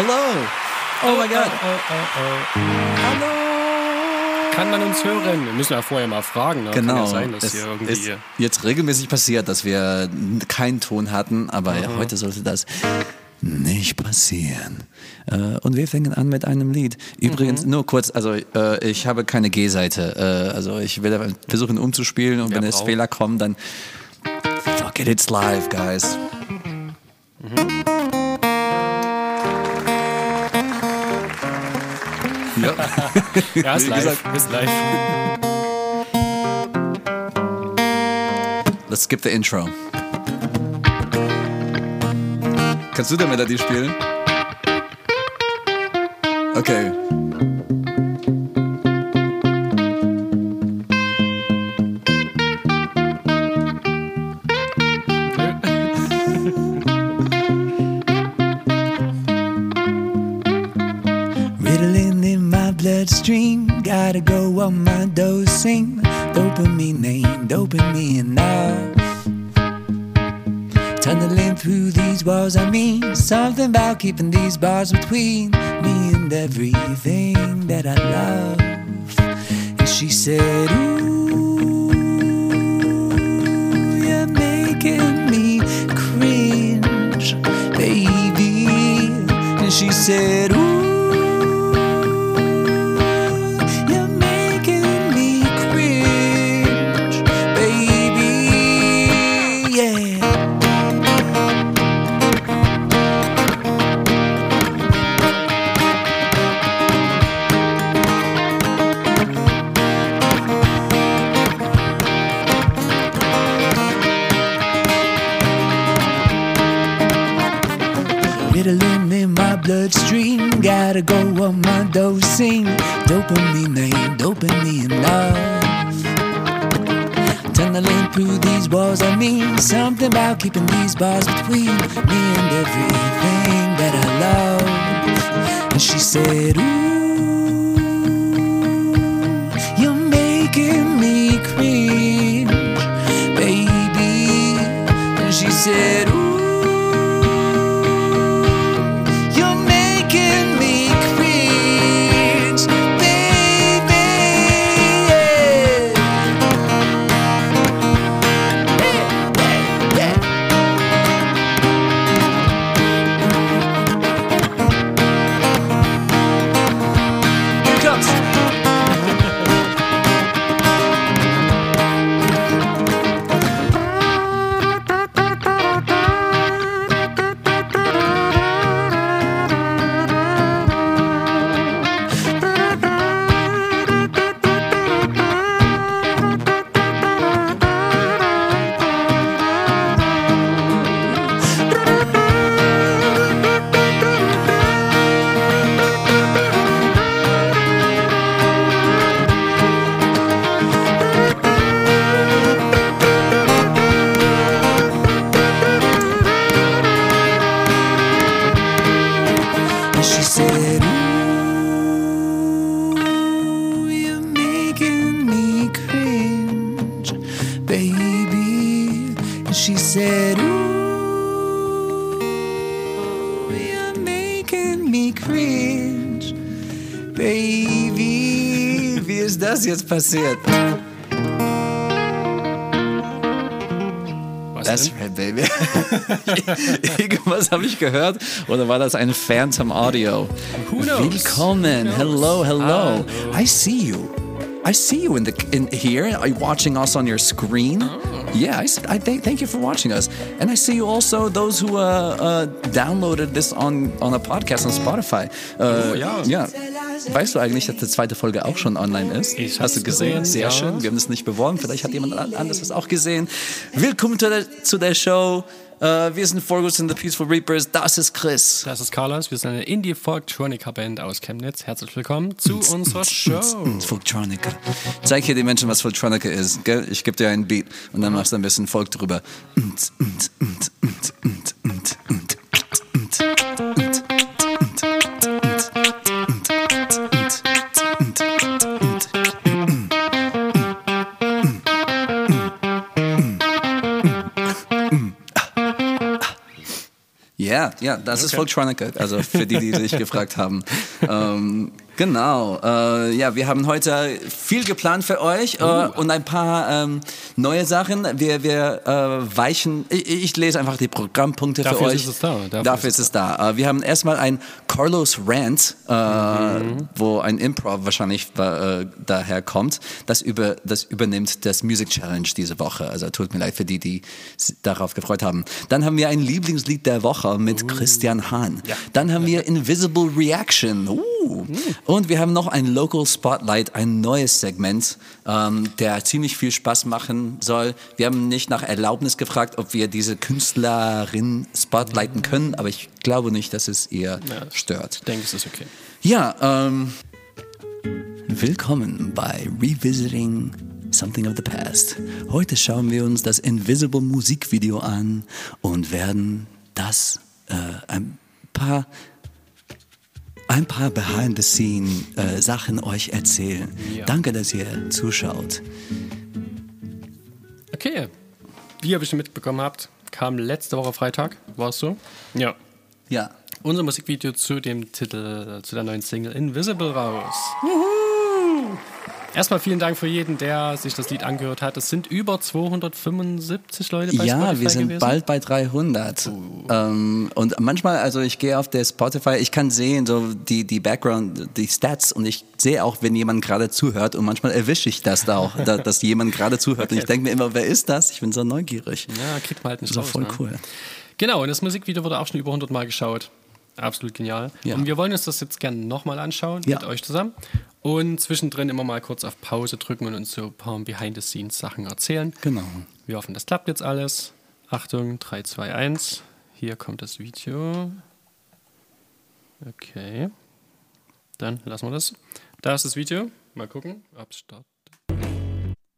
Hello. Oh, my God. Oh, oh, oh. Hallo. Kann man uns hören? Wir müssen ja vorher mal fragen. Ne? Genau. Kann ja sein, dass es hier irgendwie. ist jetzt regelmäßig passiert, dass wir keinen Ton hatten, aber ja, heute sollte das nicht passieren. Äh, und wir fangen an mit einem Lied. Übrigens, Mhm. nur kurz, also äh, ich habe keine G-Seite. Äh, also ich will versuchen umzuspielen und Wer wenn es? Fehler kommen, dann fuck it, it's live, guys. Ja. ja, ist live. Ist live. Let's skip the intro. Kannst du der Melodie spielen? Okay. Keeping these bars between me and everything that I love. And she said, Ooh, you're making me cringe, baby. And she said, Ooh, these bars between me and everything that I love. And she said, Ooh, you're making me cringe, baby. And she said, Ooh. Passiert? Was That's right, baby. Irgendwas habe ich gehört oder war das ein Phantom Audio? Who knows? Willkommen. Who knows? Hello, hello. I see you. I see you in the in here. Are you watching us on your screen? Oh. Yeah, I thank, thank you for watching us, and I see you also those who uh, uh, downloaded this on on a podcast on Spotify. Uh, Oh, ja. ja. Weißt du eigentlich, dass die zweite Folge auch schon online ist? Ich Hast du gesehen? gesehen, Sehr ja. schön. Wir haben es nicht beworben. Vielleicht hat jemand an- anderes es auch gesehen. Willkommen zu der, zu der Show. Äh, wir sind Forgus in the Peaceful Reapers. Das ist Chris. Das ist Carlos, wir sind eine Indie-Folk-Tronica-Band aus Chemnitz. Herzlich willkommen zu unserer Show. Folktronica. Zeig hier den Menschen, was Folktronica ist. Gell? Ich gebe dir einen Beat und dann machst du ein bisschen Folk drüber. Ja, ja, das ist Folktronica, also für die, die sich gefragt haben. Ähm, genau, äh, ja, wir haben heute viel geplant für euch äh, Uh. und ein paar ähm, neue Sachen. Wir, wir äh, weichen, ich, ich lese einfach die Programmpunkte Dafür für euch. ist es da, Dafür, dafür ist es da. Äh, wir haben erstmal ein Carlos Rant, äh, Mhm. wo ein Improv wahrscheinlich äh, daher kommt. Das, über, das übernimmt das Music Challenge diese Woche. Also tut mir leid für die, die darauf gefreut haben. Dann haben wir ein Lieblingslied der Woche mit Christian Hahn. Dann haben wir Invisible Reaction. Uh. Und wir haben noch ein Local Spotlight, ein neues Segment, ähm, der ziemlich viel Spaß machen soll. Wir haben nicht nach Erlaubnis gefragt, ob wir diese Künstlerin spotlighten können, aber ich glaube nicht, dass es ihr stört. Ich denke, es ist okay. Ja, ähm, willkommen bei Revisiting Something of the Past. Heute schauen wir uns das Invisible Musikvideo an und werden das äh, ein paar ein paar Behind-the-Scene-Sachen euch erzählen. Ja. Danke, dass ihr zuschaut. Okay. Wie ihr bestimmt mitbekommen habt, kam letzte Woche Freitag, war es so? Ja. Ja. Unser Musikvideo zu dem Titel, zu der neuen Single Invisible raus. Erstmal vielen Dank für jeden, der sich das Lied angehört hat. Es sind über 275 Leute bei Ja, Spotify wir sind gewesen. bald bei 300. Ähm, und manchmal, also ich gehe auf der Spotify, ich kann sehen, so die, die Background, die Stats und ich sehe auch, wenn jemand gerade zuhört und manchmal erwische ich das da auch, da, dass jemand gerade zuhört und ich denke mir immer, wer ist das? Ich bin so neugierig. Ja, kriegt man halt nicht Das ist voll ne? cool. Genau, und das Musikvideo wurde auch schon über 100 Mal geschaut. Absolut genial. Ja. Und wir wollen uns das jetzt gerne nochmal anschauen Ja. mit euch zusammen. Und zwischendrin immer mal kurz auf Pause drücken und uns so ein paar Behind-the-Scenes-Sachen erzählen. Genau. Wir hoffen, das klappt jetzt alles. Achtung, 3, 2, 1. Hier kommt das Video. Okay. Dann lassen wir das. Da ist das Video. Mal gucken, ob es startet.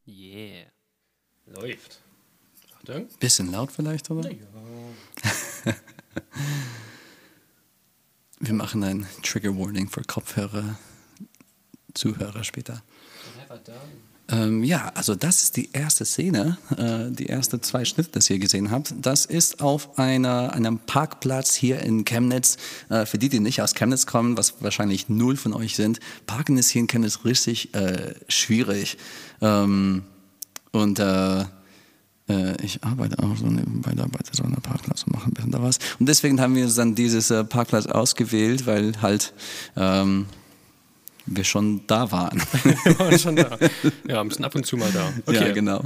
Yeah. Läuft. Achtung. Bisschen laut vielleicht, oder? Wir machen ein Trigger Warning für Kopfhörer, Zuhörer später. Ähm, ja, also das ist die erste Szene, äh, die erste zwei Schnitte, das ihr gesehen habt. Das ist auf einer, einem Parkplatz hier in Chemnitz. Äh, für die, die nicht aus Chemnitz kommen, was wahrscheinlich null von euch sind, Parken ist hier in Chemnitz richtig äh, schwierig. Ähm, und äh, äh, ich arbeite auch so nebenbei da bei so einer Parkplatz und mache ein bisschen da was. Und deswegen haben wir uns dann dieses äh, Parkplatz ausgewählt, weil halt ähm, wir schon da waren. Wir waren schon da. Ja, wir sind ab und zu mal da. Okay. Ja, genau.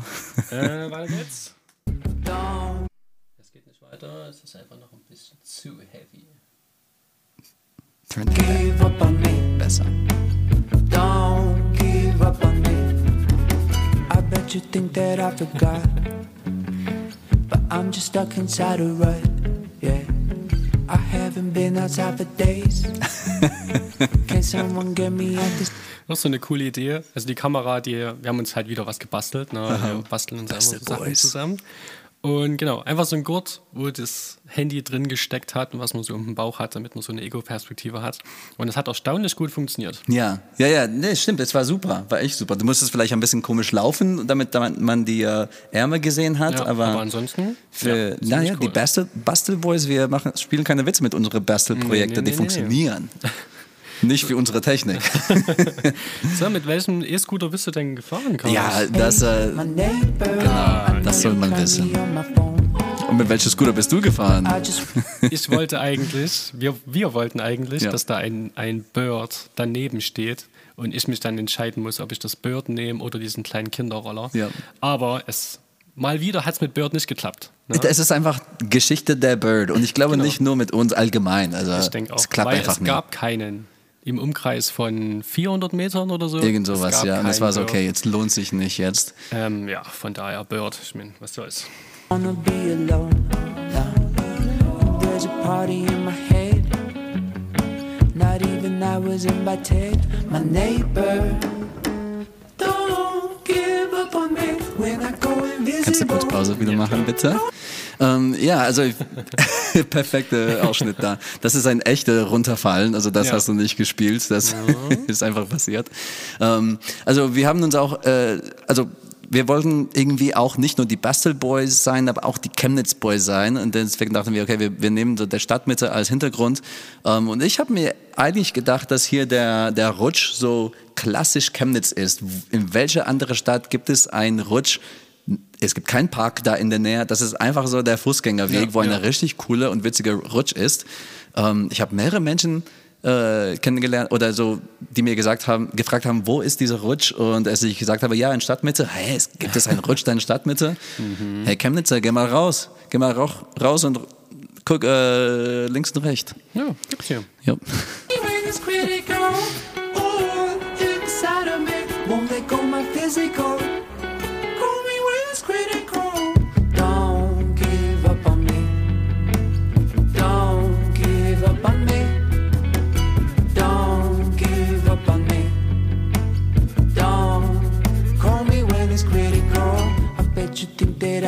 Äh, weiter geht's. Es geht nicht weiter, es ist einfach noch ein bisschen zu heavy. Turn. Give up on me, Besser. don't give up on me. I bet you think that I forgot, but I'm just stuck inside a rut. I haven't been outside for days. Can someone get me out this? Noch so eine coole Idee. Also die Kamera, die, wir haben uns halt wieder was gebastelt. Ne? Wir basteln uns einfach so Sachen zusammen. Und genau, einfach so ein Gurt, wo das Handy drin gesteckt hat und was man so um den Bauch hat, damit man so eine Ego-Perspektive hat. Und es hat erstaunlich gut funktioniert. Ja, ja, ja, nee, stimmt, es war super, war echt super. Du musstest vielleicht ein bisschen komisch laufen, damit, man die äh, Ärmel gesehen hat, Ja, aber, aber ansonsten, für, ja, naja, ziemlich die cool. Bastel, Bastel Boys, wir machen, spielen keine Witze mit unseren Bastelprojekten, Nee, nee, die funktionieren. Nicht wie unsere Technik. So, mit welchem E-Scooter bist du denn gefahren, Carlos? ja, das, äh, genau, das soll man wissen. Und mit welchem Scooter bist du gefahren? Ich wollte eigentlich, wir, wir wollten eigentlich, Ja. dass da ein, ein Bird daneben steht und ich mich dann entscheiden muss, ob ich das Bird nehme oder diesen kleinen Kinderroller. Ja. Aber es mal wieder hat es mit Bird nicht geklappt. Ne? Es ist einfach Geschichte der Bird und ich glaube Genau. nicht nur mit uns allgemein. Also Ich denke auch, es klappt einfach es nicht. gab keinen im Umkreis von 400 Metern oder so. Irgend sowas, ja. Und es keinen war so, okay, jetzt lohnt sich nicht jetzt. Ähm, ja, von daher Bird. Ich meine, was soll's. wanna be alone. Now, there's a party in my head. Not even I was invited. My neighbor, don't give up on me when I go invisible. Kannst du kurz Pause wieder machen, bitte? Ähm, ja, also perfekter Ausschnitt da. Das ist ein echter Runterfallen, also das Ja. hast du nicht gespielt, das ist einfach passiert. Ähm, also wir haben uns auch, äh, also wir wollten irgendwie auch nicht nur die Bastel Boys sein, aber auch die Chemnitz Boys sein. Und deswegen dachten wir, okay, wir, wir nehmen so der Stadtmitte als Hintergrund. Ähm, und ich habe mir eigentlich gedacht, dass hier der, der Rutsch so klassisch Chemnitz ist. In welcher andere Stadt gibt es einen Rutsch? Es gibt keinen Park da in der Nähe. Das ist einfach so der Fußgängerweg, Ja, wo ja. eine richtig coole und witzige Rutsch ist. Ähm, ich habe mehrere Menschen äh, kennengelernt oder so, die mir gesagt haben, gefragt haben, wo ist dieser Rutsch? Und als ich gesagt habe, ja, in Stadtmitte, hey, es, gibt es einen Rutsch da in Stadtmitte? Hey, Chemnitzer, geh mal raus, geh mal rauch, raus und guck äh, links und rechts. Ja, gibt's hier. Ja.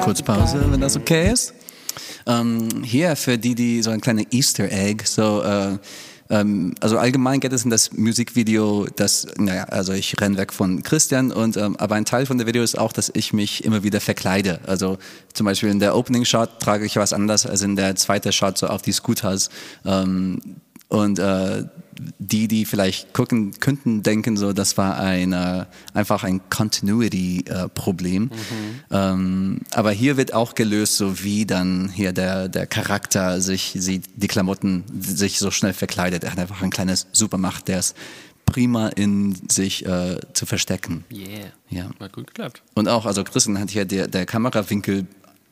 Kurz Pause, wenn das okay ist. Ähm, hier für die, die so ein kleiner Easter Egg, so äh, ähm, also allgemein geht es in das Musikvideo, das, naja, also ich renn weg von Christian und ähm, aber ein Teil von der Video ist auch, dass ich mich immer wieder verkleide. Also zum Beispiel in der Opening Shot trage ich was anders als in der zweiten Shot so auf die Scooters. Und äh, die, die vielleicht gucken könnten, denken so, das war ein, äh, einfach ein Continuity-Problem. Ähm, aber hier wird auch gelöst, so wie dann hier der, der Charakter sich, sie, die Klamotten sich so schnell verkleidet. Er hat einfach ein kleines Supermacht, der es prima in sich äh, zu verstecken. Yeah. Ja. Hat gut geklappt. Und auch, also Christian hat hier der, der Kamerawinkel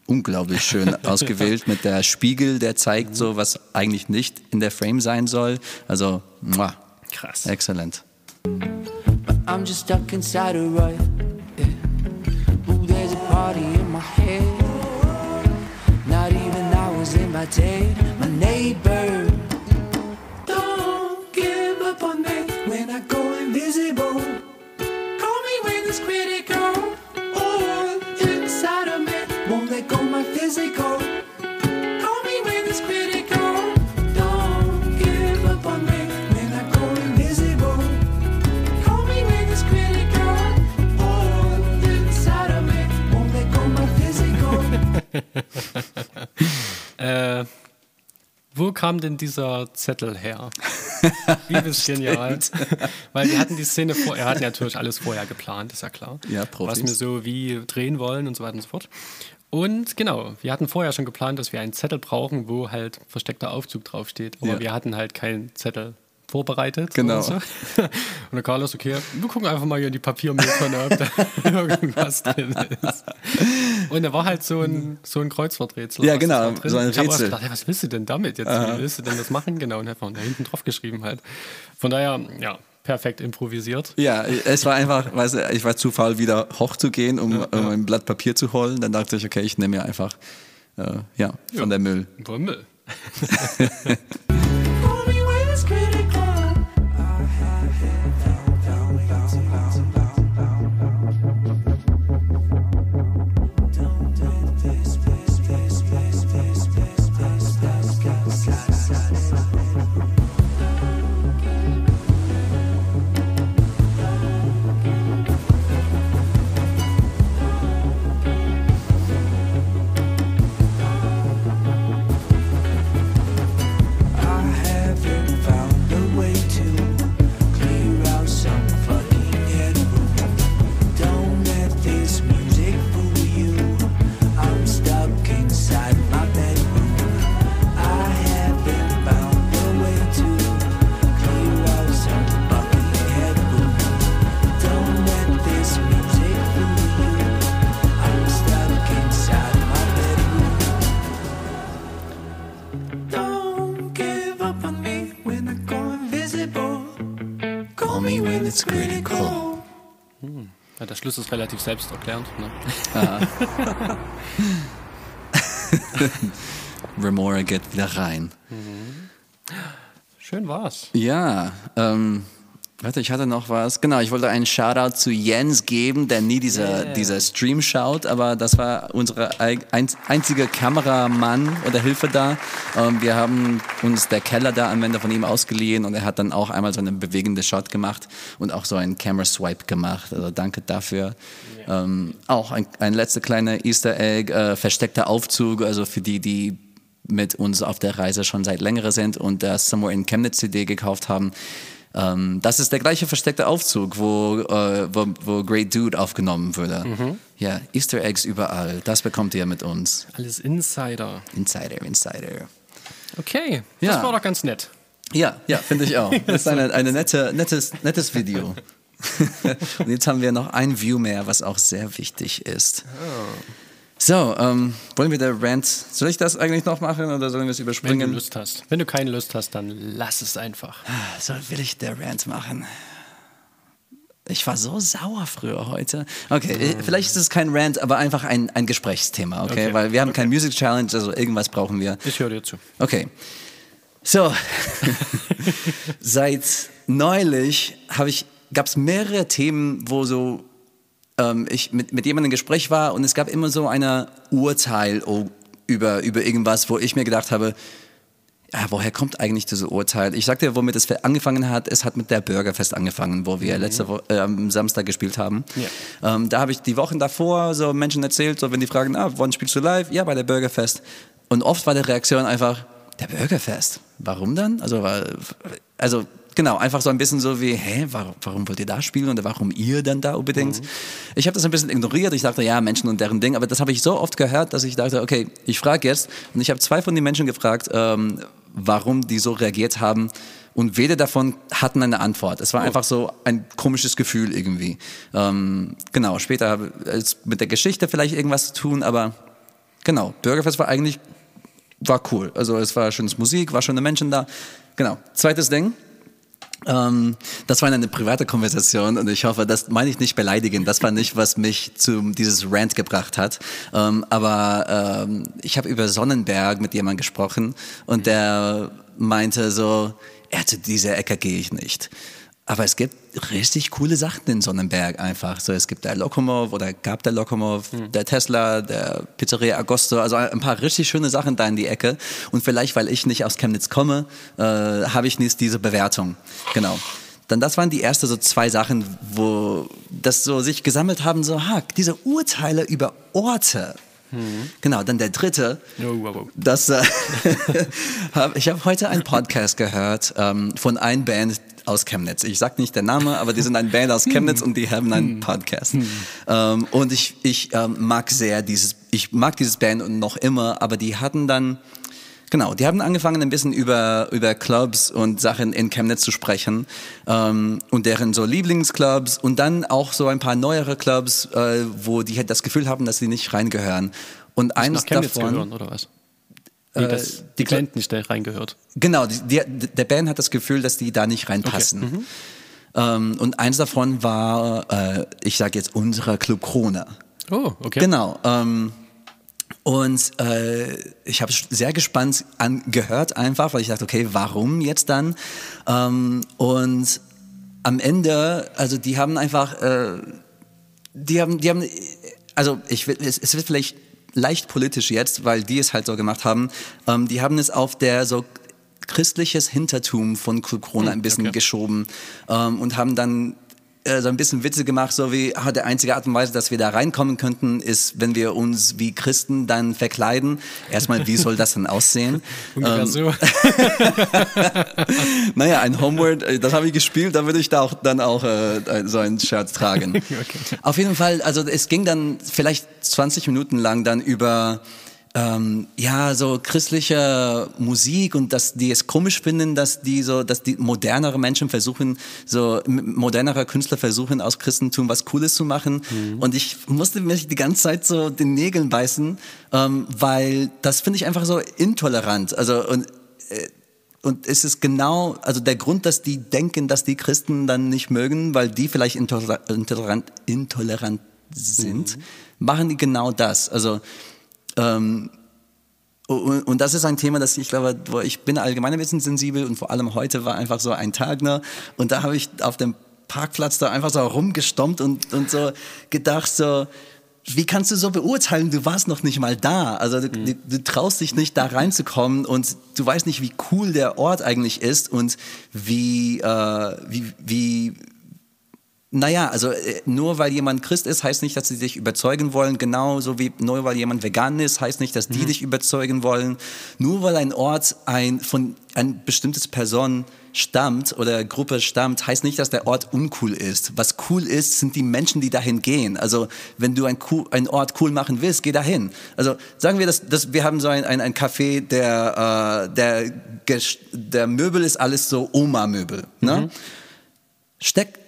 unglaublich schön ausgewählt mit der Spiegel, der zeigt so, was eigentlich nicht in der Frame sein soll. Also, muah, Krass. exzellent. I'm just stuck inside a rut. Yeah. Ooh, there's a party in my head. Not even hours in my day. My neighbor. Don't give up on me when I go invisible. Call me when it's critical. Physical. Call me when it's critical. Don't give up on me when I go invisible. Call me when it's critical. All inside of me won't let go my physical. kam denn dieser Zettel her? Wie bist genial. Weil wir hatten die Szene vor, er hat natürlich alles vorher geplant, ist ja klar. Ja, Profis. Was wir so wie drehen wollen und so weiter und so fort. Und genau, wir hatten vorher schon geplant, dass wir einen Zettel brauchen, wo halt versteckter Aufzug draufsteht. Aber Ja. wir hatten halt keinen Zettel vorbereitet. Genau. Und, so. und der Carlos, okay, wir gucken einfach mal hier in die Papiermülltonne, ob da irgendwas drin ist. Und da war halt so ein, so ein Kreuzworträtsel. Ja, genau, so ein Ich hab auch Rätsel. gedacht, hey, was willst du denn damit jetzt? Wie willst du denn das machen? Genau, und einfach da hinten drauf geschrieben halt. Von daher, ja, perfekt improvisiert. Ja, es war einfach, weißt du, ich war zu faul, wieder hochzugehen, um, um ein Blatt Papier zu holen. Dann dachte ich, okay, ich nehme mir einfach, äh, ja, von der Müll. Boah, Müll. Ja, der Schluss ist relativ selbsterklärend. Ne? Remora geht wieder rein. Schön war's. Ja, ähm, Warte, ich hatte noch was. Genau, ich wollte einen Shoutout zu Jens geben, der nie diese, yeah. dieser Stream schaut, aber das war unsere einzige Kameramann oder Hilfe da. Ähm, wir haben uns der Keller da Anwender von ihm ausgeliehen und er hat dann auch einmal so eine bewegende Shot gemacht und auch so einen Camera Swipe gemacht. Also danke dafür. Yeah. Ähm, auch ein, ein letzter kleiner Easter Egg, äh, versteckter Aufzug, also für die, die mit uns auf der Reise schon seit längerer sind und das Somewhere in Chemnitz CD gekauft haben ähm, das ist der gleiche versteckte Aufzug, wo, äh, wo, wo, Great Dude aufgenommen wurde. Mhm. Ja, Easter Eggs überall. Das bekommt ihr mit uns. Alles Insider. Insider, Insider. Okay, das ja. war doch ganz nett. Ja, ja, finde ich auch. Das ist eine, eine nette, nettes, nettes Video. Und jetzt haben wir noch ein View mehr, was auch sehr wichtig ist. Oh. So, ähm, wollen wir der Rant, soll ich das eigentlich noch machen oder sollen wir es überspringen? Wenn du Lust hast. Wenn du keine Lust hast, dann lass es einfach. So will ich der Rant machen. Ich war so sauer früher heute. Okay, mm. vielleicht ist es kein Rant, aber einfach ein, ein Gesprächsthema, okay? okay. Weil wir haben okay. kein Music Challenge, also irgendwas brauchen wir. Ich höre dir zu. Okay. So, seit neulich ich, gab es mehrere Themen, wo so ähm, ich mit, mit jemandem im Gespräch war und es gab immer so ein Urteil über, über irgendwas, wo ich mir gedacht habe, ja, woher kommt eigentlich dieses Urteil? Ich sagte, womit es angefangen hat, es hat mit der Bürgerfest angefangen, wo wir mhm. letzte Woche, äh, am Samstag gespielt haben. Ja. Ähm, da habe ich die Wochen davor so Menschen erzählt, so wenn die fragen, ah, wann spielst du live? Ja, bei der Bürgerfest. Und oft war die Reaktion einfach, der Bürgerfest. Warum dann? Also, also Genau, einfach so ein bisschen so wie, hä, warum, warum wollt ihr da spielen und warum ihr dann da unbedingt? Mhm. Ich habe das ein bisschen ignoriert. Ich dachte, ja, Menschen und deren Ding. Aber das habe ich so oft gehört, dass ich dachte, okay, ich frage jetzt. Und ich habe zwei von den Menschen gefragt, ähm, warum die so reagiert haben. Und weder davon hatten eine Antwort. Es war oh. einfach so ein komisches Gefühl irgendwie. Ähm, genau, später habe es mit der Geschichte vielleicht irgendwas zu tun, aber genau, Bürgerfest war eigentlich, war cool. Also es war schönes Musik, war schöne Menschen da. Genau. Zweites Ding, das war eine private Konversation und ich hoffe, das meine ich nicht beleidigen. Das war nicht, was mich zu dieses Rant gebracht hat. Ähm, aber ähm, ich habe über Sonnenberg mit jemandem gesprochen und der meinte so, er zu dieser Ecke gehe ich nicht. Aber es gibt richtig coole Sachen in Sonnenberg einfach. So, es gibt der Lokomov oder gab der Lokomov, mhm. der Tesla, der Pizzeria Agosto, also ein paar richtig schöne Sachen da in die Ecke. Und vielleicht, weil ich nicht aus Chemnitz komme, äh, habe ich nicht diese Bewertung. Genau. Dann das waren die ersten so zwei Sachen, wo das so sich gesammelt haben, so, ha, diese Urteile über Orte. Mhm. Genau, dann der dritte. Oh, wow, wow. Das, äh, ich habe heute einen Podcast gehört ähm, von einer Band, aus Chemnitz. Ich sage nicht der Name, aber die sind eine Band aus Chemnitz und die haben einen hm. Podcast. Hm. Ähm, und ich, ich ähm, mag sehr dieses, ich mag dieses Band noch immer, aber die hatten dann, Genau, die haben angefangen ein bisschen über, über Clubs und Sachen in Chemnitz zu sprechen ähm, und deren so Lieblingsclubs und dann auch so ein paar neuere Clubs, äh, wo die halt das Gefühl haben, dass sie nicht reingehören. Und Chemnitz davon, gehören, oder was? Wie, dass die Band nicht da reingehört. Genau, die, die, der Band hat das Gefühl, dass die da nicht reinpassen. Okay. Mhm. Ähm, und eins davon war, äh, ich sage jetzt, unsere Club Krone. Oh, okay. Genau. Ähm, und äh, ich habe sehr gespannt angehört einfach, weil ich dachte, okay, warum jetzt dann? Ähm, und am Ende, also die haben einfach, äh, die haben, die haben, also ich will, es, es wird vielleicht leicht politisch jetzt, weil die es halt so gemacht haben. Ähm, die haben es auf der so christliches Hintertum von Corona hm, ein bisschen okay. geschoben ähm, und haben dann äh, so ein bisschen Witze gemacht, so wie, ah, der einzige Art und Weise, dass wir da reinkommen könnten, ist, wenn wir uns wie Christen dann verkleiden. Erstmal, wie soll das denn aussehen? Ungefähr ähm, so. naja, ein Homeward, äh, das habe ich gespielt, da würde ich da auch dann auch äh, so ein Shirt tragen. okay. Auf jeden Fall, also es ging dann vielleicht 20 Minuten lang dann über ähm, ja so christliche Musik und dass die es komisch finden, dass die so, dass die modernere Menschen versuchen, so modernere Künstler versuchen aus Christentum was Cooles zu machen. Mhm. Und ich musste mich die ganze Zeit so den Nägeln beißen, ähm, weil das finde ich einfach so intolerant. Also und äh, und es ist genau, also der Grund, dass die denken, dass die Christen dann nicht mögen, weil die vielleicht intolerant, intolerant sind, mhm. machen die genau das. Also ähm, und, das ist ein Thema, das ich glaube, wo ich bin allgemein ein bisschen sensibel und vor allem heute war einfach so ein Tag, ne? Und da habe ich auf dem Parkplatz da einfach so rumgestompt und, und so gedacht, so, wie kannst du so beurteilen? Du warst noch nicht mal da. Also du, mhm. du, traust dich nicht da reinzukommen und du weißt nicht, wie cool der Ort eigentlich ist und wie, äh, wie, wie naja, also äh, nur weil jemand Christ ist, heißt nicht, dass sie dich überzeugen wollen. Genauso wie nur weil jemand vegan ist, heißt nicht, dass die mhm. dich überzeugen wollen. Nur weil ein Ort ein, von ein bestimmtes Person stammt oder Gruppe stammt, heißt nicht, dass der Ort uncool ist. Was cool ist, sind die Menschen, die dahin gehen. Also wenn du ein, cool, ein Ort cool machen willst, geh dahin. Also sagen wir, dass, dass wir haben so ein, ein, ein Café, der, äh, der, der Möbel ist alles so Oma-Möbel. Ne? Mhm. Steck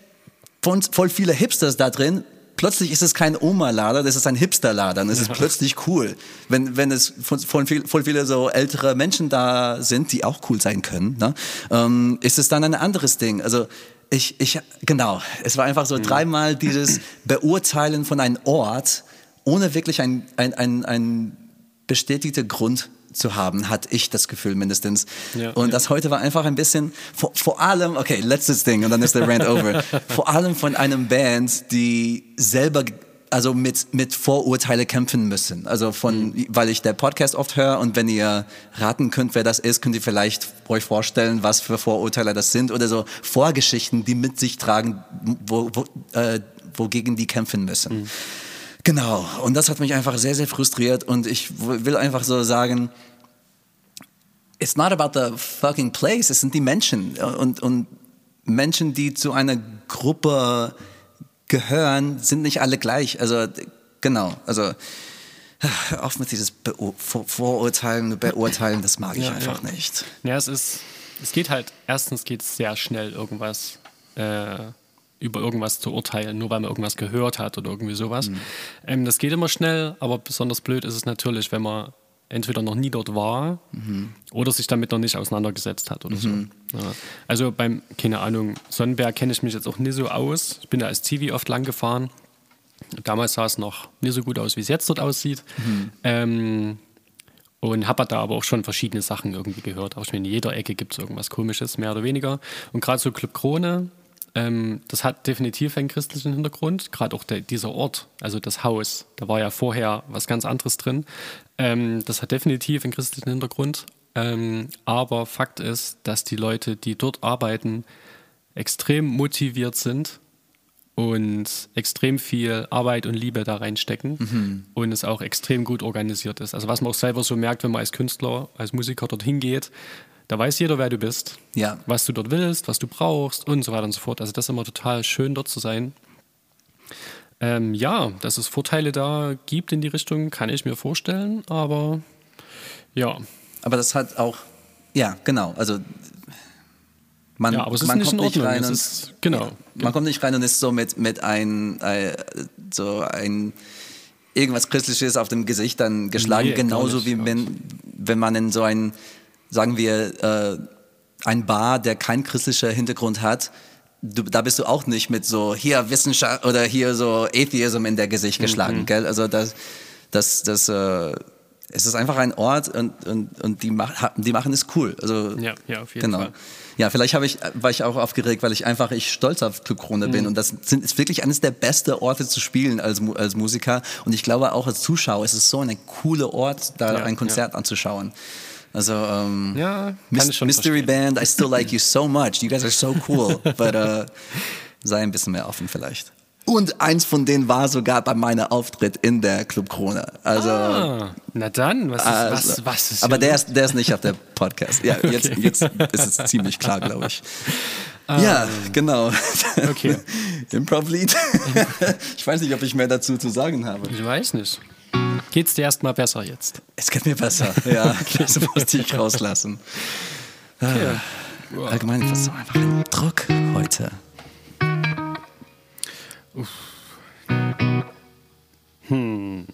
voll viele Hipsters da drin. Plötzlich ist es kein Oma-Lader, das ist ein Hipster-Lader. Und es ist plötzlich cool. Wenn, wenn es voll, viel, voll viele so ältere Menschen da sind, die auch cool sein können, ne? ähm, ist es dann ein anderes Ding. Also ich, ich, genau, es war einfach so mhm. dreimal dieses Beurteilen von einem Ort, ohne wirklich ein, ein, ein, ein bestätigter Grund zu haben, hatte ich das Gefühl mindestens. Ja, und ja. das heute war einfach ein bisschen, vor, vor allem, okay, letztes Ding und dann ist der Rant over. vor allem von einem Band, die selber also mit, mit Vorurteile kämpfen müssen. Also von, mhm. weil ich der Podcast oft höre und wenn ihr raten könnt, wer das ist, könnt ihr vielleicht euch vorstellen, was für Vorurteile das sind oder so Vorgeschichten, die mit sich tragen, wo, wo, äh, wogegen die kämpfen müssen. Mhm. Genau, und das hat mich einfach sehr, sehr frustriert und ich will einfach so sagen, it's not about the fucking place, es sind die Menschen und, und Menschen, die zu einer Gruppe gehören, sind nicht alle gleich. Also genau, also auf mit dieses Be Vorurteilen, Beurteilen, das mag ich ja, einfach ja. nicht. Ja, es ist, es geht halt, erstens geht es sehr schnell irgendwas äh, über irgendwas zu urteilen, nur weil man irgendwas gehört hat oder irgendwie sowas. Mhm. Ähm, das geht immer schnell, aber besonders blöd ist es natürlich, wenn man entweder noch nie dort war mhm. oder sich damit noch nicht auseinandergesetzt hat oder mhm. so. Ja. Also beim, keine Ahnung, Sonnenberg kenne ich mich jetzt auch nicht so aus. Ich bin da als Zivi oft lang gefahren. Damals sah es noch nicht so gut aus, wie es jetzt dort aussieht. Mhm. Ähm, und habe da aber auch schon verschiedene Sachen irgendwie gehört. Auch in jeder Ecke gibt es irgendwas Komisches, mehr oder weniger. Und gerade so Club Krone, ähm, das hat definitiv einen christlichen Hintergrund, gerade auch der, dieser Ort, also das Haus, da war ja vorher was ganz anderes drin. Ähm, das hat definitiv einen christlichen Hintergrund. Ähm, aber Fakt ist, dass die Leute, die dort arbeiten, extrem motiviert sind und extrem viel Arbeit und Liebe da reinstecken mhm. und es auch extrem gut organisiert ist. Also was man auch selber so merkt, wenn man als Künstler, als Musiker dorthin geht, da weiß jeder, wer du bist, ja. was du dort willst, was du brauchst und so weiter und so fort. Also das ist immer total schön, dort zu sein. Ähm, ja, dass es Vorteile da gibt in die Richtung, kann ich mir vorstellen, aber ja. Aber das hat auch, ja, genau, also man, ja, aber es ist nicht kommt nicht rein und, ist, genau, ja, man kommt nicht rein und ist so mit, mit ein, äh, so ein irgendwas Christliches auf dem Gesicht dann geschlagen, nee, genauso wie wenn, wenn man in so ein sagen wir, äh, ein Bar, der kein christlicher Hintergrund hat, du, da bist du auch nicht mit so hier Wissenschaft oder hier so Atheism in der Gesicht geschlagen, mhm. gell? Also das, das, das, äh, es ist einfach ein Ort und, und, und die, mach, die machen es cool. Also, ja, ja, auf jeden genau. Fall. Ja, vielleicht habe ich, war ich auch aufgeregt, weil ich einfach ich stolz auf Club Krone mhm. bin. Und das sind, ist wirklich eines der besten Orte zu spielen als, als Musiker. Und ich glaube auch als Zuschauer ist es so ein cooler Ort, da ja, ein Konzert ja. anzuschauen. Also, um, ja, Mystery verstehen. Band, I still like you so much. You guys are so cool. But uh, sei ein bisschen mehr offen vielleicht. Und eins von denen war sogar bei meinem Auftritt in der Club Krone. Also, ah, na dann, was ist, also, was, was ist Aber der ist, der ist nicht auf der Podcast. Ja, jetzt, okay. jetzt ist es ziemlich klar, glaube ich. Um, ja, ah. genau. Okay. Improv-Lied. ich weiß nicht, ob ich mehr dazu zu sagen habe. Ich weiß nicht. Geht's dir erstmal besser jetzt? Es geht mir besser, ja. Das musste ich rauslassen. Okay. Ah, allgemein was so einfach ein Druck heute. Uff. Hm.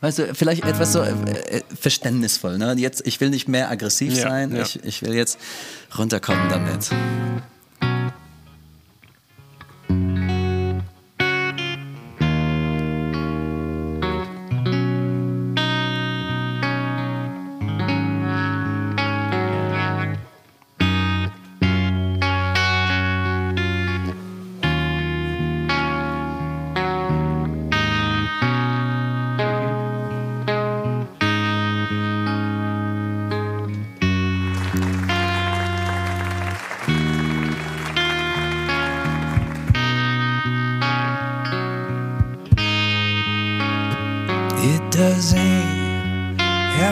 Weißt du, vielleicht etwas so äh, äh, verständnisvoll. Ne? Jetzt, ich will nicht mehr aggressiv ja, sein, ja. Ich, ich will jetzt runterkommen damit.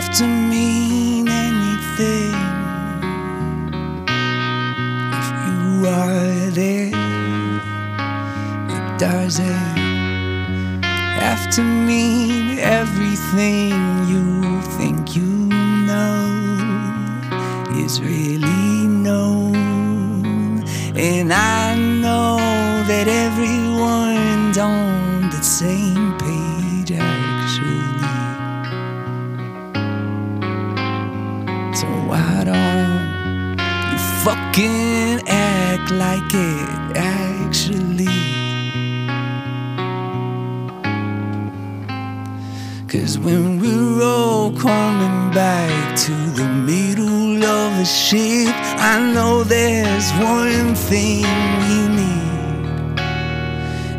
have to mean anything if you are there. It doesn't have to mean everything you think you know is really known. And I know that everyone's on the same. Fucking act like it actually? Cause when we're all coming back to the middle of the ship, I know there's one thing we need.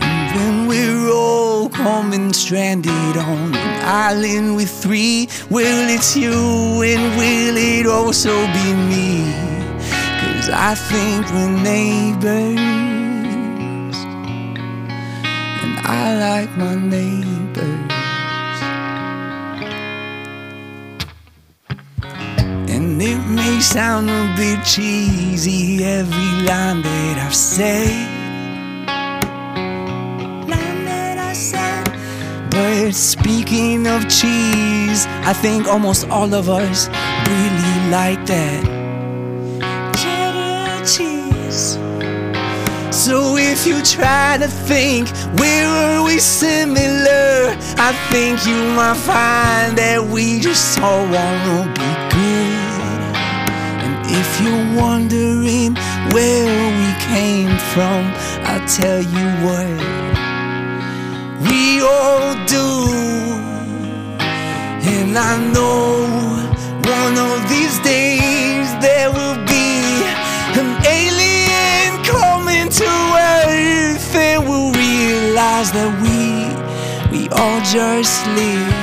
And when we're all coming stranded on an island with three, will it's you and will it also be me? Cause I think we're neighbors. And I like my neighbors. And it may sound a bit cheesy, every line that I've said. Said. But speaking of cheese, I think almost all of us really like that. If you try to think where are we similar, I think you might find that we just all wanna be good. And if you're wondering where we came from, I'll tell you what we all do. And I know one of these days there will be an alien coming to we'll realize that we we all just live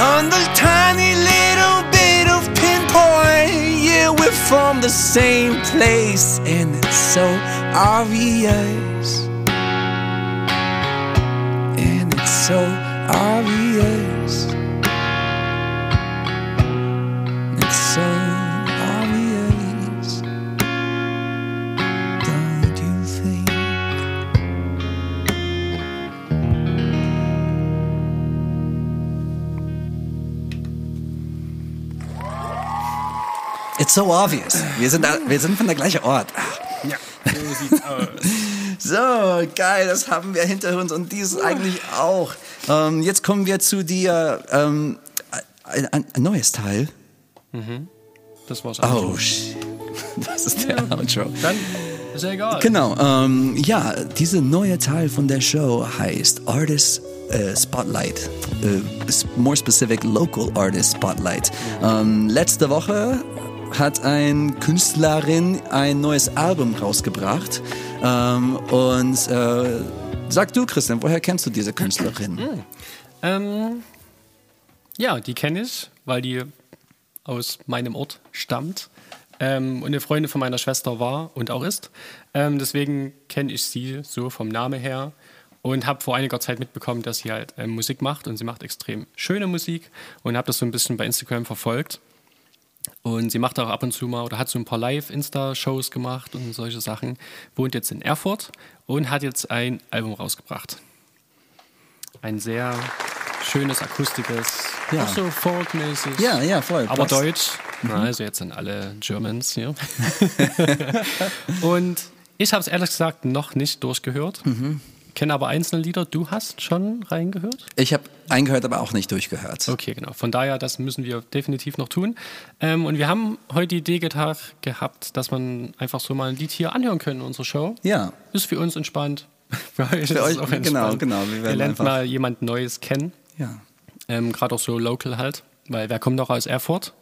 on the tiny little bit of pinpoint. Yeah, we're from the same place, and it's so obvious. It's so obvious. Wir sind, da, wir sind von der gleichen Ort. Ja, so sieht's aus. So, geil, das haben wir hinter uns und dies eigentlich auch. Ähm, jetzt kommen wir zu dir. Ähm, ein, ein, neues Teil. Das war's. Oh, shit. Das ist der Outro. Dann ist ja egal. Genau, ähm, ja, dieser neue Teil von der Show heißt Artist äh, Spotlight. Äh, more specific, Local Artist Spotlight. Ähm, letzte Woche hat ein Künstlerin ein neues Album rausgebracht. Ähm, und äh, sag du, Christian, woher kennst du diese Künstlerin? Ähm, ja, die kenne ich, weil die aus meinem Ort stammt ähm, und eine Freundin von meiner Schwester war und auch ist. Ähm, deswegen kenne ich sie so vom Namen her und habe vor einiger Zeit mitbekommen, dass sie halt ähm, Musik macht und sie macht extrem schöne Musik und habe das so ein bisschen bei Instagram verfolgt. Und sie macht auch ab und zu mal oder hat so ein paar Live-Insta-Shows gemacht und solche Sachen. Wohnt jetzt in Erfurt und hat jetzt ein Album rausgebracht. Ein sehr schönes, akustisches, Ja. auch so folkmäßig. Ja, ja, voll. Aber Passt. Deutsch. Na, also jetzt sind alle Germans hier. und ich habe es ehrlich gesagt noch nicht durchgehört. Mhm. Kenne aber einzelne Lieder. Du hast schon reingehört? Ich habe eingehört, aber auch nicht durchgehört. Okay, genau. Von daher, das müssen wir definitiv noch tun. Ähm, und wir haben heute die Idee gehabt, dass man einfach so mal ein Lied hier anhören können in unserer Show. Ja, Ist für uns entspannt. Für euch ist euch, auch genau, entspannt. genau. Wir Ihr lernt mal jemand Neues kennen. ja. Ähm, Gerade auch so local halt. Weil wer kommt noch aus Erfurt?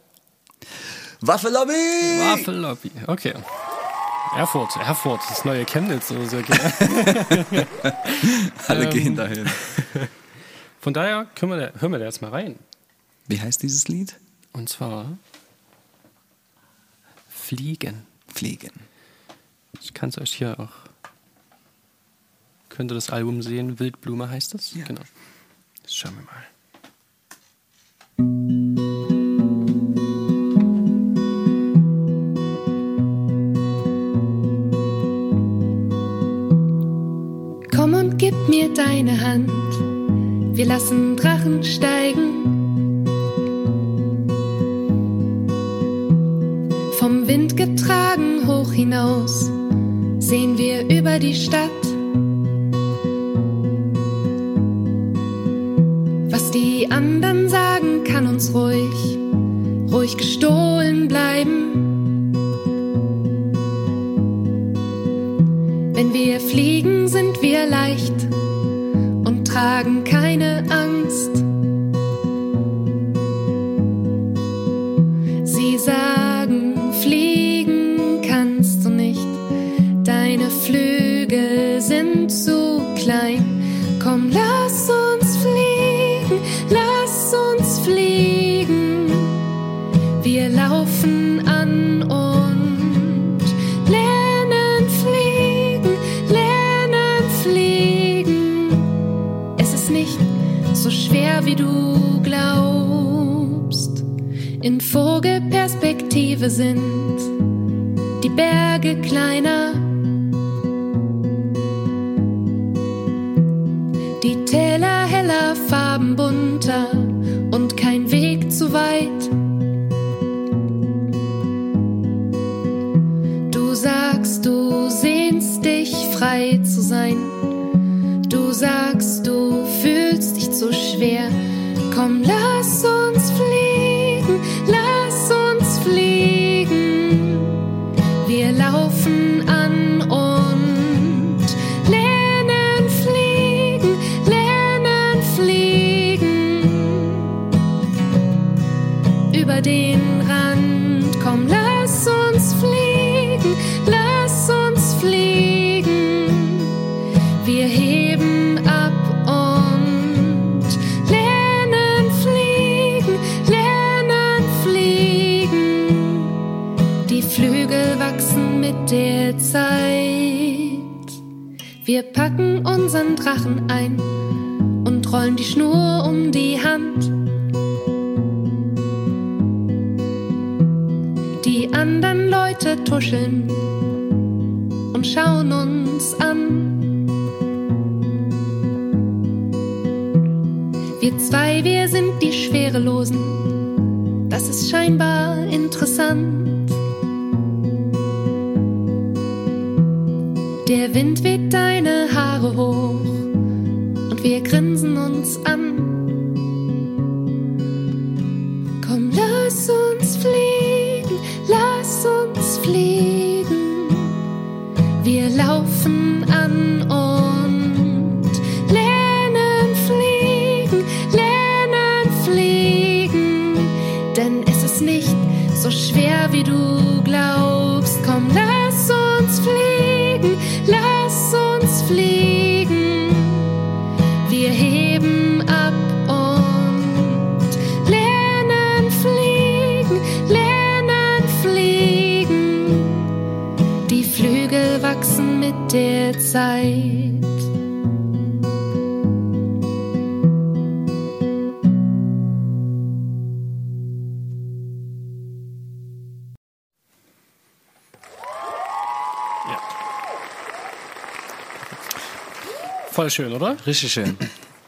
Waffelobby! Waffelobby. Okay. Erfurt, Erfurt, das neue Chemnitz oder so. Alle Ähm. gehen dahin. Von daher können wir, da- hören wir da jetzt mal rein. Wie heißt dieses Lied? Und zwar Fliegen. Fliegen. Ich kann es euch hier auch. Könnt ihr das Album sehen? Wildblume heißt es? Ja. Genau. Das schauen wir mal. Deine Hand, wir lassen Drachen steigen. Vom Wind getragen hoch hinaus, sehen wir über die Stadt. Sind die Berge kleiner. Leute tuscheln und schauen uns an. Wir zwei, wir sind die Schwerelosen. Das ist scheinbar interessant. Der Wind weht Voll schön, oder? Richtig schön.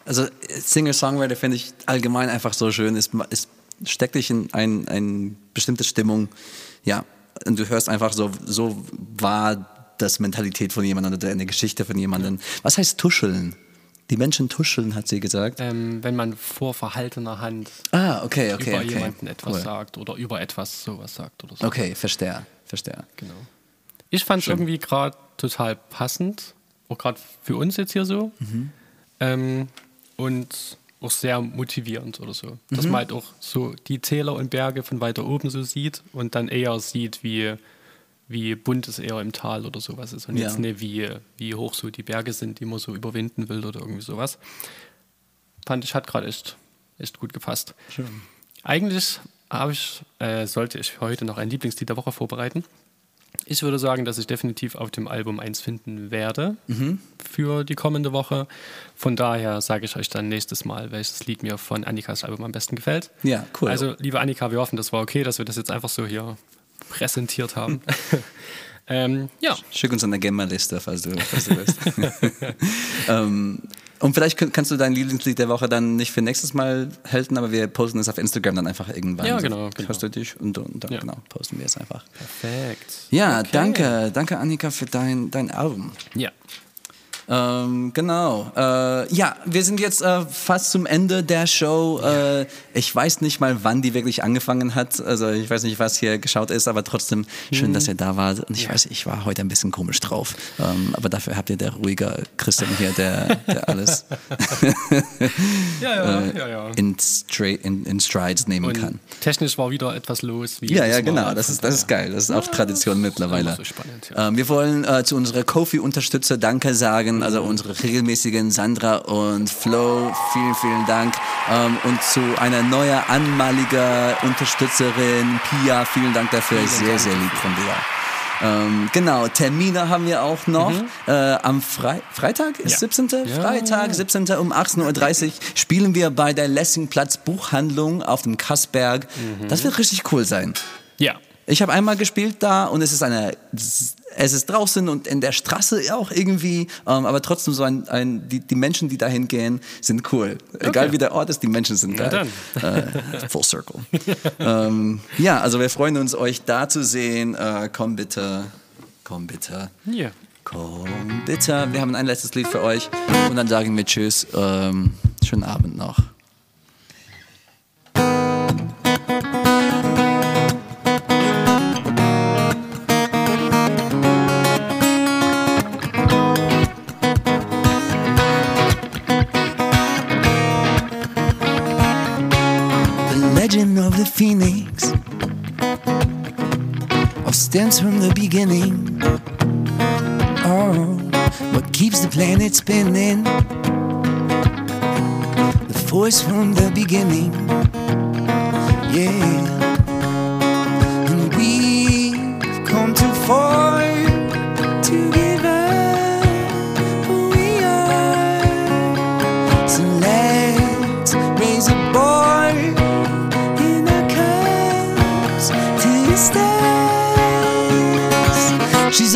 Also Singer-Songwriter finde ich allgemein einfach so schön. Es, es steckt dich in ein, eine bestimmte Stimmung. Ja, und du hörst einfach so, so war das Mentalität von jemandem oder eine Geschichte von jemandem. Was heißt tuscheln? Die Menschen tuscheln, hat sie gesagt. Ähm, wenn man vor verhaltener Hand Ah, okay, okay. über okay. jemanden etwas Cool. sagt oder über etwas sowas sagt oder so. Okay, verstehe, verstehe. Genau. Ich fand es irgendwie gerade total passend, auch gerade für uns jetzt hier so. Mhm. Ähm, und auch sehr motivierend oder so. Dass Mhm. man halt auch so die Täler und Berge von weiter oben so sieht und dann eher sieht, wie, wie bunt es eher im Tal oder sowas ist. Und Ja. jetzt nicht, wie, wie hoch so die Berge sind, die man so überwinden will oder irgendwie sowas. Fand ich, hat gerade echt, echt gut gepasst. Schön. Eigentlich habe ich, äh, sollte ich heute noch ein Lieblingslied der Woche vorbereiten. Ich würde sagen, dass ich definitiv auf dem Album eins finden werde für die kommende Woche. Von daher sage ich euch dann nächstes Mal, welches Lied mir von Annikas Album am besten gefällt. Ja, cool. Also, liebe Annika, wir hoffen, das war okay, dass wir das jetzt einfach so hier präsentiert haben. Ähm, ja. Schick uns eine Gamer-Liste, falls du, falls du willst. ähm, und vielleicht kannst du dein Lieblingslied der Woche dann nicht für nächstes Mal halten, aber wir posten es auf Instagram dann einfach irgendwann. Ja, genau. genau. Hörst du dich und, und dann ja. genau, posten wir es einfach. Perfekt. Ja, okay. danke, danke Annika für dein, dein Album. Ja. Ähm, genau. Äh, ja, wir sind jetzt äh, fast zum Ende der Show. Äh, ich weiß nicht mal, wann die wirklich angefangen hat. Also ich weiß nicht, was hier geschaut ist, aber trotzdem schön, mhm. dass ihr da wart. Und ich ja. weiß, ich war heute ein bisschen komisch drauf. Ähm, aber dafür habt ihr der ruhige Christian hier, der, der alles ja, ja, äh, ja, ja. In, in, in, Strides nehmen Und kann. Technisch war wieder etwas los. ja, ja, genau. Das ist, das ist geil. Das ist auch Tradition mittlerweile. So spannend, ähm, wir wollen äh, zu unserer Kofi-Unterstützer Danke sagen also unsere regelmäßigen Sandra und Flo. Vielen, vielen Dank. Ähm, und zu einer neuen anmaligen Unterstützerin, Pia, vielen Dank dafür. Sehr, sehr lieb von dir. Ähm, genau, Termine haben wir auch noch. Mhm. Äh, am Fre Freitag ist ja. 17. Ja. Freitag, 17. um 18.30 Uhr spielen wir bei der Lessingplatz Buchhandlung auf dem Kassberg. Mhm. Das wird richtig cool sein. Ja. Ich habe einmal gespielt da und es ist eine es ist draußen und in der Straße auch irgendwie, ähm, aber trotzdem so ein, ein die, die Menschen, die dahin gehen, sind cool. Okay. Egal wie der Ort ist, die Menschen sind ja, da. Äh, full circle. ähm, ja, also wir freuen uns, euch da zu sehen. Äh, komm bitte, komm bitte. Ja. Komm bitte. Wir haben ein letztes Lied für euch und dann sagen wir Tschüss. Ähm, schönen Abend noch. Phoenix all stems from the beginning. Oh, what keeps the planet spinning? The force from the beginning. Yeah, and we've come too far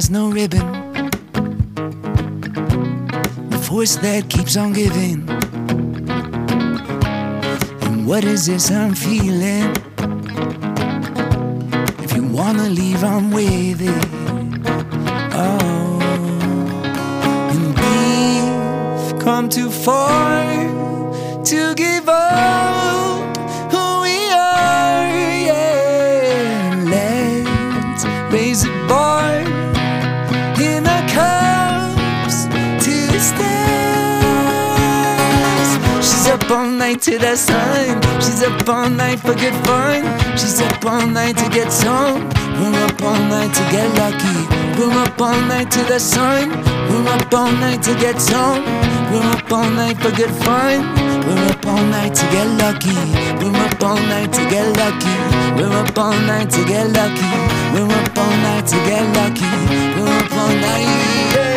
Has no ribbon. The force that keeps on giving. And what is this I'm feeling? If you wanna leave, I'm with it. Oh, and we've come too far to give up night to the sun. She's up all night for good fun. She's up all night to get some. We're up all night to get lucky. We're up all night to the sun. We're up all night to get some. We're up all night for good fun. We're up all night to get lucky. We're up all night to get lucky. We're up all night to get lucky. We're up all night to get lucky. We're up all night.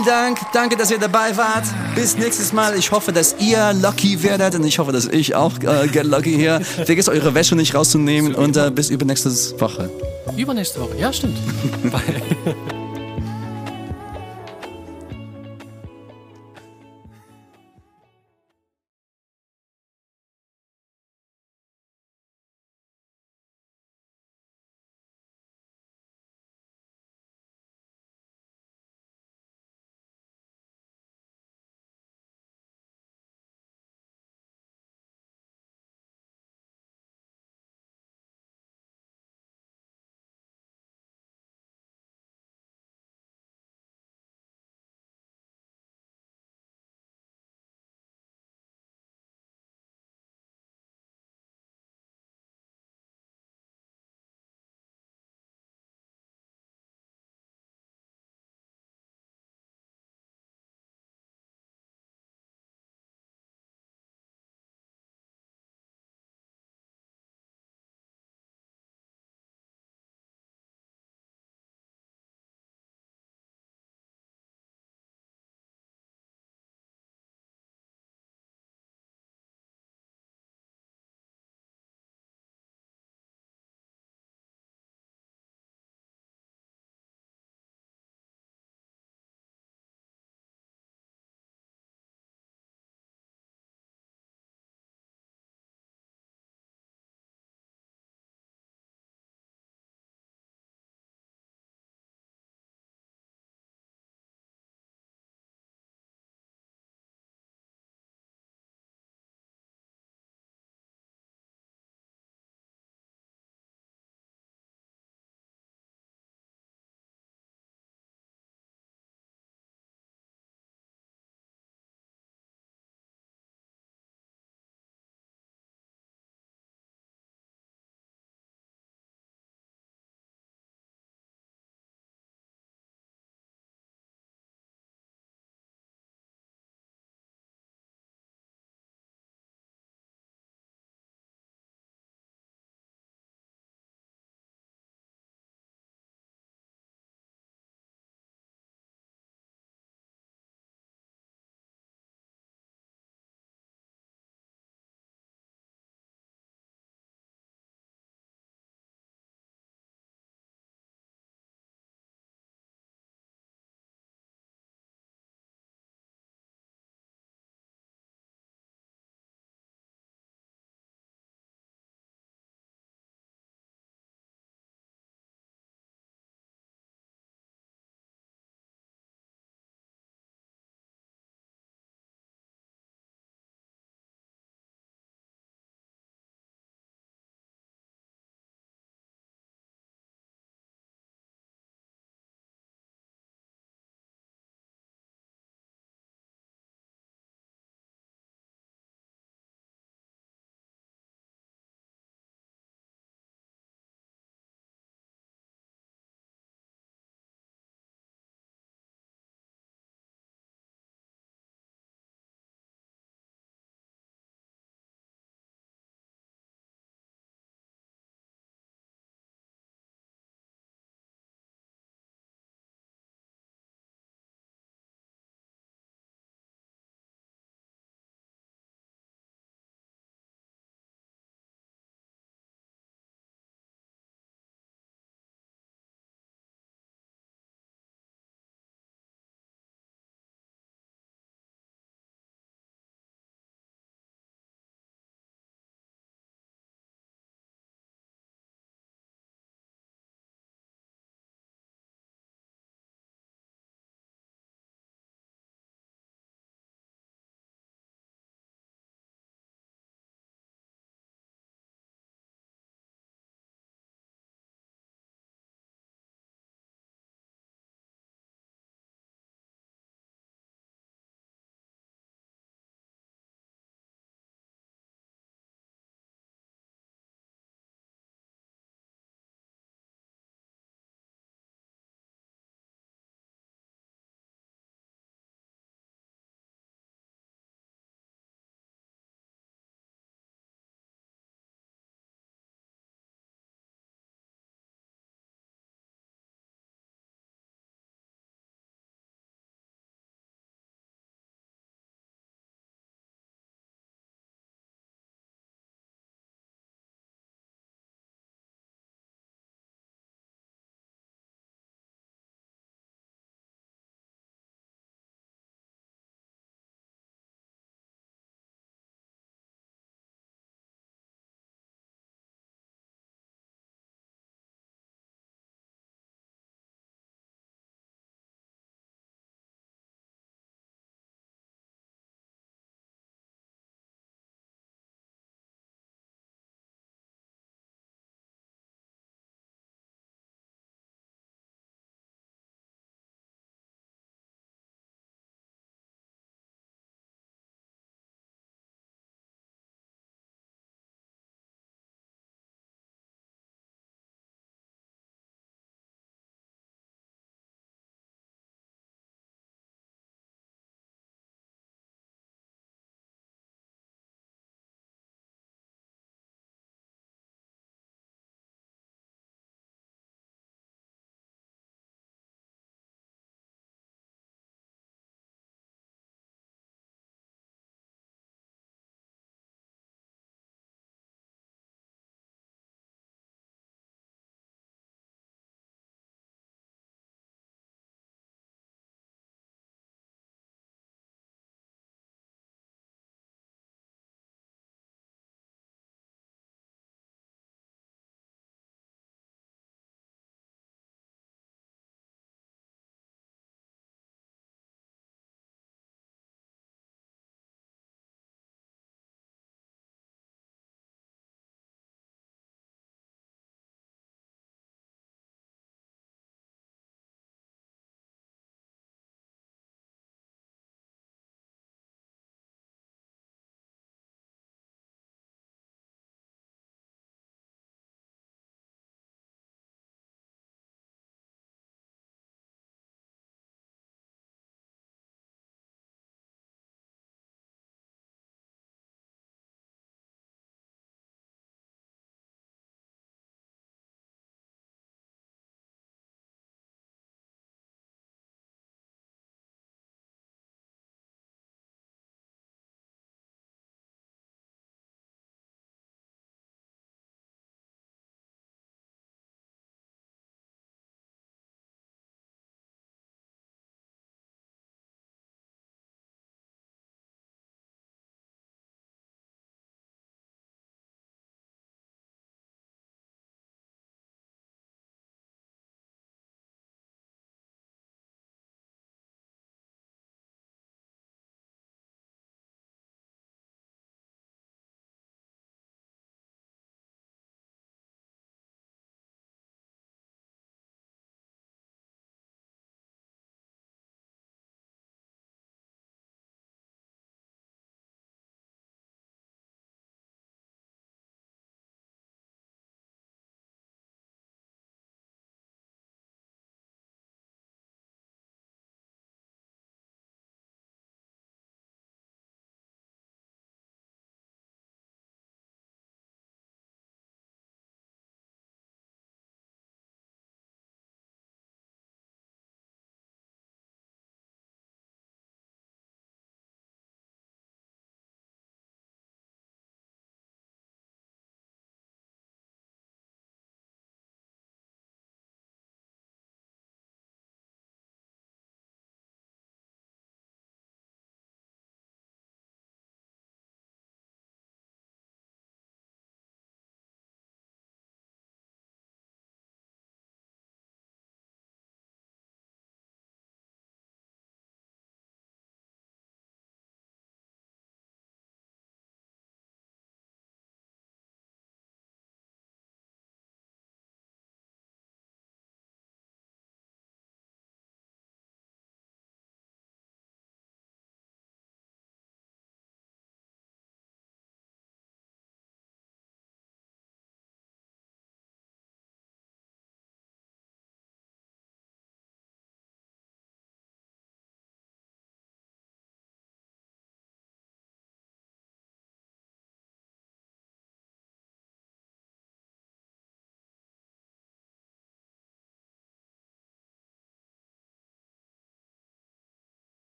Vielen Dank, danke, dass ihr dabei wart. Bis nächstes Mal. Ich hoffe, dass ihr lucky werdet und ich hoffe, dass ich auch äh, get lucky hier. Vergesst eure Wäsche nicht rauszunehmen und äh, bis übernächste Woche. Übernächste Woche, ja, stimmt. Bye.